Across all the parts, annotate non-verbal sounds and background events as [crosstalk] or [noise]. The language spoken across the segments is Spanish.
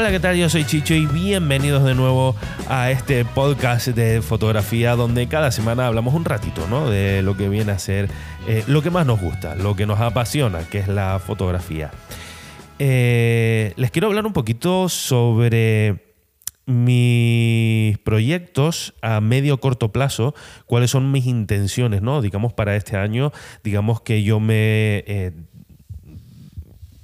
Hola, ¿qué tal? Yo soy Chicho y bienvenidos de nuevo a este podcast de fotografía donde cada semana hablamos un ratito, ¿no? De lo que viene a ser eh, lo que más nos gusta, lo que nos apasiona, que es la fotografía. Eh, les quiero hablar un poquito sobre mis proyectos a medio corto plazo, cuáles son mis intenciones, ¿no? Digamos para este año, digamos que yo me eh,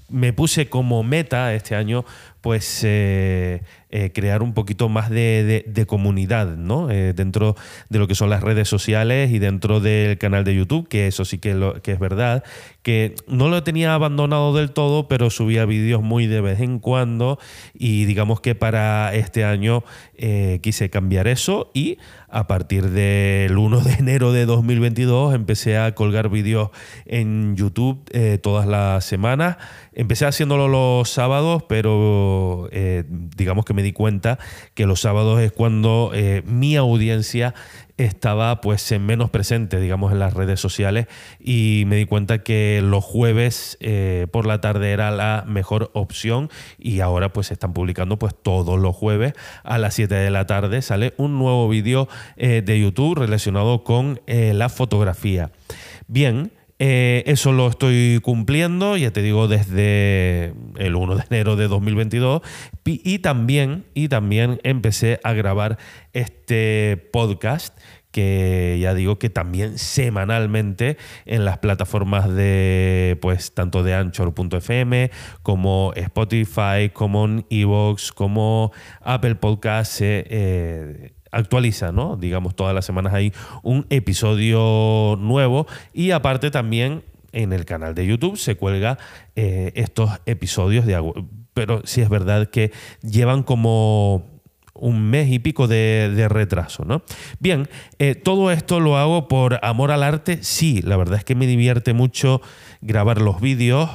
me puse como meta este año pues eh, eh, crear un poquito más de, comunidad ¿no? Eh, dentro de lo que son las redes sociales y dentro del canal de YouTube, que eso sí que, lo, que es verdad, que no lo tenía abandonado del todo, pero subía vídeos muy de vez en cuando y digamos que para este año quise cambiar eso y a partir del 1 de enero de 2022 empecé a colgar vídeos en YouTube todas las semanas. Empecé haciéndolo los sábados, pero eh, digamos que me di cuenta que los sábados es cuando eh, mi audiencia estaba pues menos presente, digamos, en las redes sociales y me di cuenta que los jueves eh, por la tarde era la mejor opción y ahora pues están publicando pues todos los jueves a las 7 de la tarde sale un nuevo vídeo de YouTube relacionado con la fotografía. Bien, eh, eso lo estoy cumpliendo, ya te digo, desde el 1 de enero de 2022. Y también, y también empecé a grabar este podcast que ya digo que también semanalmente en las plataformas de pues tanto de anchor.fm como Spotify, como Evox, como Apple Podcast se eh, actualiza, ¿no? Digamos, todas las semanas hay un episodio nuevo y aparte también en el canal de YouTube se cuelga eh, estos episodios de agua. Pero sí es verdad que llevan como un mes y pico de, retraso, ¿no? Bien, eh, todo esto lo hago por amor al arte, sí, la verdad es que me divierte mucho grabar los vídeos,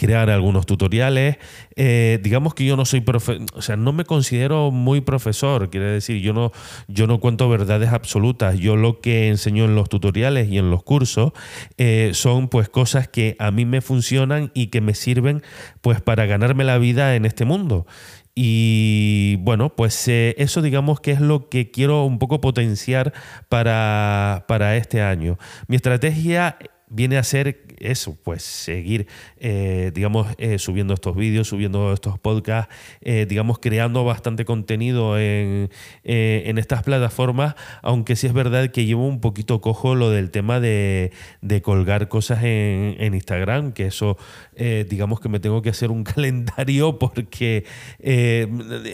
crear algunos tutoriales. Eh, digamos que yo no soy profe o sea, no me considero muy profesor, quiere decir, yo no, yo no cuento verdades absolutas. Yo lo que enseño en los tutoriales y en los cursos eh, son pues cosas que a mí me funcionan y que me sirven pues para ganarme la vida en este mundo. Y bueno, pues eh, eso digamos que es lo que quiero un poco potenciar para, para este año. Mi estrategia viene a ser eso, pues seguir, eh, digamos, eh, subiendo estos vídeos, subiendo estos podcasts, eh, digamos, creando bastante contenido en, estas plataformas, aunque sí es verdad que llevo un poquito cojo lo del tema de, colgar cosas en, en, Instagram, que eso, digamos que me tengo que hacer un [laughs] calendario porque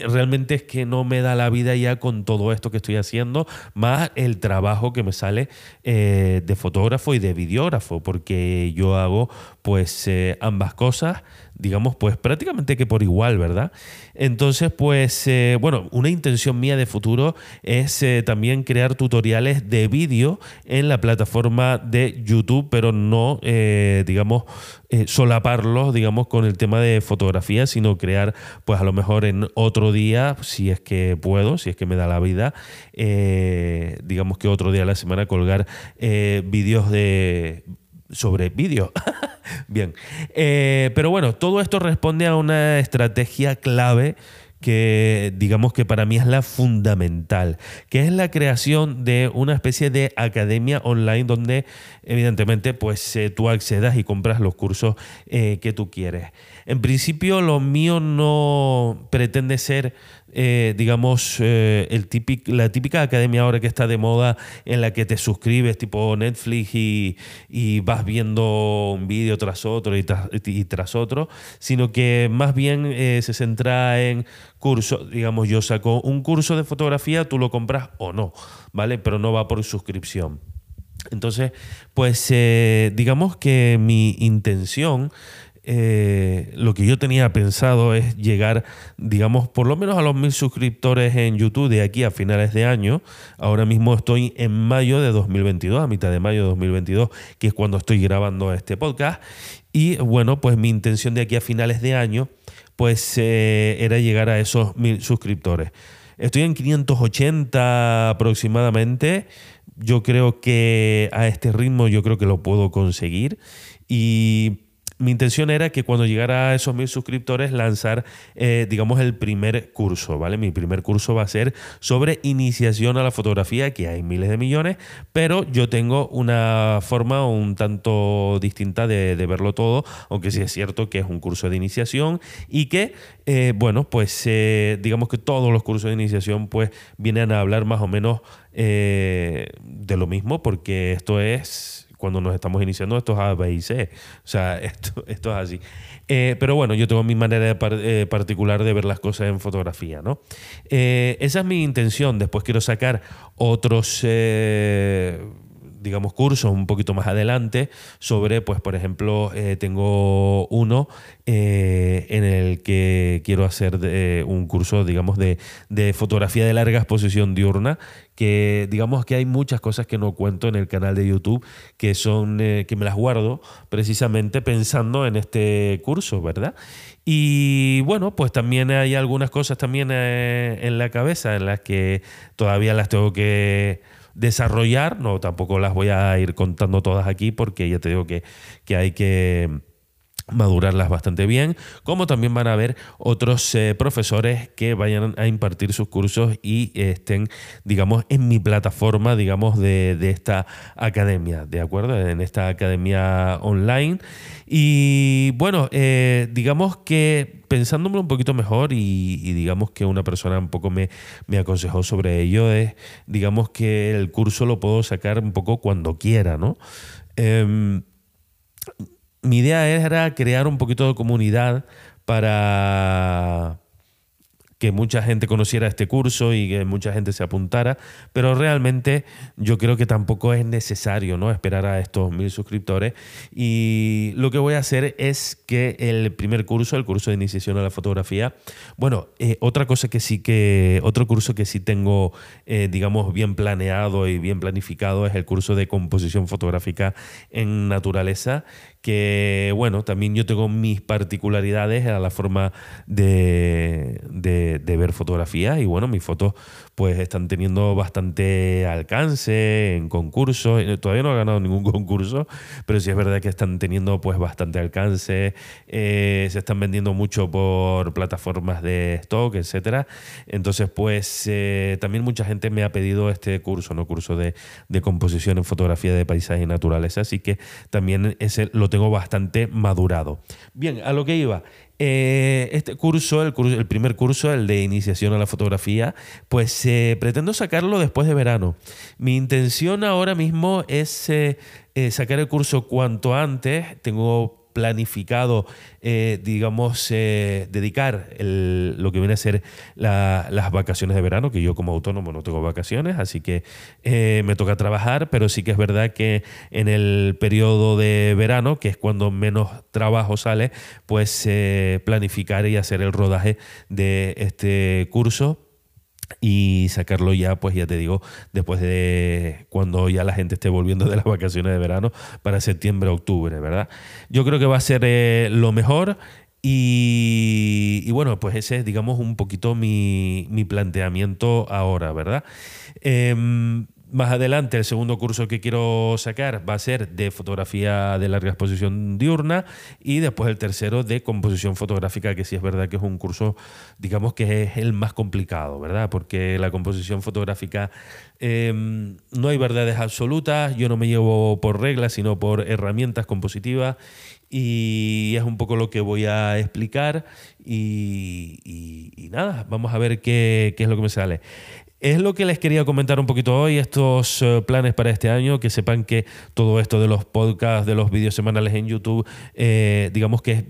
realmente es que no me da la vida ya con todo esto que estoy haciendo, más el trabajo que me sale de fotógrafo y de videógrafo, porque yo hago pues eh, ambas cosas, digamos pues prácticamente que por igual, ¿verdad? Entonces pues eh, bueno, una intención mía de futuro es eh, también crear tutoriales de vídeo en la plataforma de YouTube, pero no digamos solaparlos, digamos, con el tema de fotografía, sino crear, pues a lo mejor en otro día, si es que puedo, si es que me da la vida, digamos que otro día a la semana colgar vídeos de sobre vídeo. [laughs] Bien. Eh, pero bueno, todo esto responde a una estrategia clave que digamos que para mí es la fundamental, que es la creación de una especie de academia online donde evidentemente pues eh, tú accedas y compras los cursos eh, que tú quieres. En principio lo mío no pretende ser eh, digamos, eh, la típica academia ahora que está de moda en la que te suscribes tipo Netflix y, vas viendo un vídeo tras otro y tras, otro, sino que más bien eh, se centra en cursos, digamos, yo saco un curso de fotografía, tú lo compras o no, ¿vale? Pero no va por suscripción. Entonces, pues digamos que mi intención eh, lo que yo tenía pensado es llegar, digamos, por lo menos a los mil suscriptores en YouTube de aquí a finales de año. Ahora mismo estoy en mayo de 2022, a mitad de mayo de 2022, que es cuando estoy grabando este podcast. Y bueno, pues mi intención de aquí a finales de año, pues eh, era llegar a esos mil suscriptores. Estoy en 580 aproximadamente. Yo creo que a este ritmo yo creo que lo puedo conseguir. Y mi intención era que cuando llegara a esos mil suscriptores lanzar, eh, digamos, el primer curso, ¿vale? Mi primer curso va a ser sobre iniciación a la fotografía, que hay miles de millones, pero yo tengo una forma un tanto distinta de, verlo todo, aunque sí es cierto que es un curso de iniciación y que, eh, bueno, pues eh, digamos que todos los cursos de iniciación pues vienen a hablar más o menos de lo mismo, porque esto es cuando nos estamos iniciando, esto es A, B y C. O sea, [laughs] esto, esto es así. Eh, pero bueno, yo tengo mi manera eh, particular de ver las cosas en fotografía, ¿no? Eh, esa es mi intención. Después quiero sacar otros digamos, cursos un poquito más adelante sobre, pues, por ejemplo, tengo uno en el que quiero hacer un curso, digamos, de, de, fotografía de larga exposición diurna, que digamos que hay muchas cosas que no cuento en el canal de YouTube que son eh, que me las guardo precisamente pensando en este curso, ¿verdad? Y bueno, pues también hay algunas cosas también eh, en la cabeza en las que todavía las tengo que desarrollar, no tampoco las voy a ir contando todas aquí porque ya te digo que, que hay que madurarlas bastante bien, como también van a haber otros eh, profesores que vayan a impartir sus cursos y estén, digamos, en mi plataforma, digamos, de, esta academia, ¿de acuerdo? En esta academia online. Y bueno, eh, digamos que pensándome un poquito mejor y, digamos que una persona un poco me, me aconsejó sobre ello, es, digamos que el curso lo puedo sacar un poco cuando quiera, ¿no? Em, mi idea era crear un poquito de comunidad para que mucha gente conociera este curso y que mucha gente se apuntara, pero realmente yo creo que tampoco es necesario ¿no? esperar a estos mil suscriptores y lo que voy a hacer es que el primer curso, el curso de iniciación a la fotografía, bueno, eh, otra cosa que sí que, otro curso que sí tengo, eh, digamos, bien planeado y bien planificado es el curso de composición fotográfica en naturaleza, que bueno, también yo tengo mis particularidades a la forma de, de, ver fotografías y bueno, mis fotos pues están teniendo bastante alcance en concursos, eh, todavía no he ganado ningún [laughs] concurso, pero sí es verdad que están teniendo pues bastante alcance, eh, se están vendiendo mucho por plataformas de stock, etcétera, entonces pues eh, también mucha gente me ha pedido este curso, ¿no? Curso de, de composición en fotografía de paisaje y naturaleza, así que también ese lo tengo bastante madurado. Bien, a lo que iba. Eh, este curso el, primer curso, el de iniciación a la fotografía, pues eh, pretendo sacarlo después de verano. Mi intención ahora mismo es eh, sacar el curso cuanto antes. Tengo planificado, eh, digamos, eh, dedicar lo que viene a ser las vacaciones de verano, que yo como autónomo no tengo vacaciones, así que eh, me toca trabajar, pero sí que es verdad que en el periodo de verano, que es cuando menos trabajo sale, pues planificar y hacer el rodaje de este curso y sacarlo ya, pues ya te digo, después de cuando ya la gente esté volviendo de las vacaciones de verano para septiembre, octubre, ¿verdad? Yo creo que va a ser eh, lo mejor y, bueno, pues ese es, digamos, un poquito mi, mi planteamiento ahora, ¿verdad? Eh, más adelante, el segundo curso que quiero sacar va a ser de fotografía de larga exposición diurna y después el tercero de composición fotográfica, que sí es verdad que es un curso, digamos que es el más complicado, ¿verdad? Porque la composición fotográfica em, no hay verdades absolutas, yo no me llevo por reglas, sino por herramientas compositivas y es un poco lo que voy a explicar y, nada, vamos a ver qué, qué, es lo que me sale. Es lo que les quería comentar un poquito hoy, estos eh, planes para este año, que sepan que todo esto de los podcasts, de los vídeos semanales en YouTube, eh, digamos que es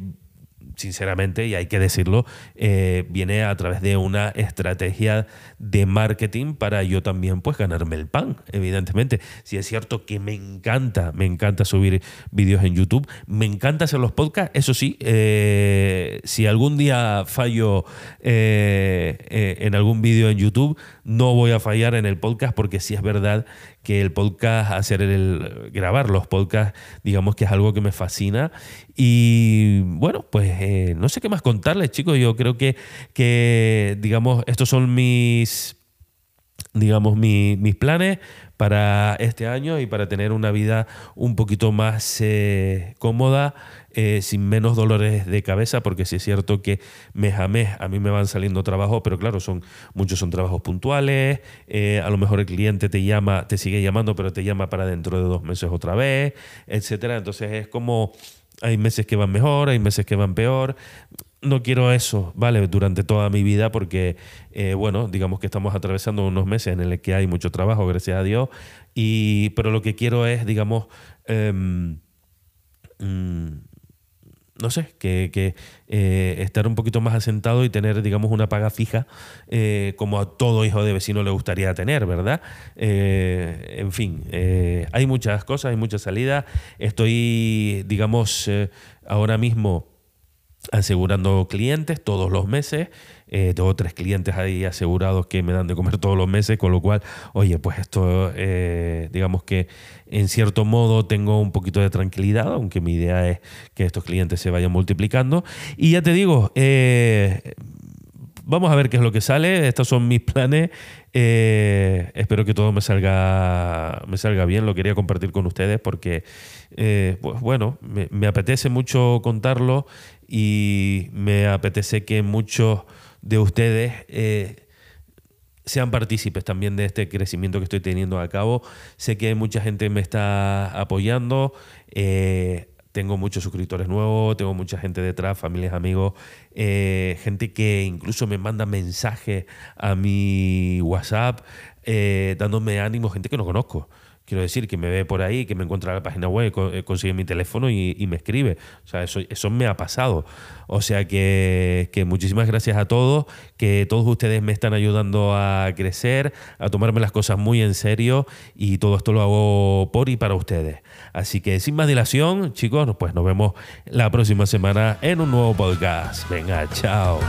sinceramente, y hay que decirlo, eh, viene a través de una estrategia de marketing para yo también pues ganarme el pan, evidentemente. Si es cierto que me encanta, me encanta subir vídeos en YouTube, me encanta hacer los podcasts, eso sí, eh, si algún día fallo eh, en algún vídeo en YouTube, no voy a fallar en el podcast porque sí es verdad que el podcast, hacer el, grabar los podcasts, digamos que es algo que me fascina. Y bueno, pues eh, no sé qué más contarles, chicos. Yo creo que, que digamos, estos son mis, digamos, mis planes para este año y para tener una vida un poquito más eh, cómoda, eh, sin menos dolores de cabeza, porque sí es cierto que mes a mes a mí me van saliendo trabajos, pero claro, son muchos son trabajos puntuales, eh, a lo mejor el cliente te llama, te sigue llamando, pero te llama para dentro de dos meses otra vez, etcétera. Entonces es como hay meses que van mejor, hay meses que van peor. No quiero eso, ¿vale? Durante toda mi vida porque, eh, bueno, digamos que estamos atravesando unos meses en el que hay mucho trabajo, gracias a Dios, y, pero lo que quiero es, digamos, em, mm, no sé, que, eh, estar un poquito más asentado y tener, digamos, una paga fija, eh, como a todo hijo de vecino le gustaría tener, ¿verdad? En fin, hay muchas cosas, hay muchas salidas. Estoy, digamos, ahora mismo asegurando clientes todos los meses. Eh, tengo tres clientes ahí asegurados que me dan de comer todos los meses, con lo cual, oye, pues esto, eh, digamos que en cierto modo tengo un poquito de tranquilidad, aunque mi idea es que estos clientes se vayan multiplicando. Y ya te digo, eh, vamos a ver qué es lo que sale. Estos son mis planes. espero que todo me salga, me salga bien. Lo quería compartir con ustedes porque, pues bueno, me, apetece mucho contarlo y me apetece que muchos de ustedes eh, sean partícipes también de este crecimiento que estoy teniendo a cabo. Sé que mucha gente me está apoyando. Eh, tengo muchos suscriptores nuevos, tengo mucha gente detrás, familias, amigos, eh, gente que incluso me manda mensajes a mi WhatsApp dándome ánimo, gente que no conozco. Quiero decir, que me ve por ahí, que me encuentra en la página web, eh, consigue mi teléfono y, me escribe. O sea, eso, eso me ha pasado. O sea que, que, muchísimas gracias a todos, que todos ustedes me están ayudando a crecer, a tomarme las cosas muy en serio y todo esto lo hago por y para ustedes. Así que sin más dilación, chicos, pues nos vemos la próxima semana en un nuevo podcast. Venga, chao.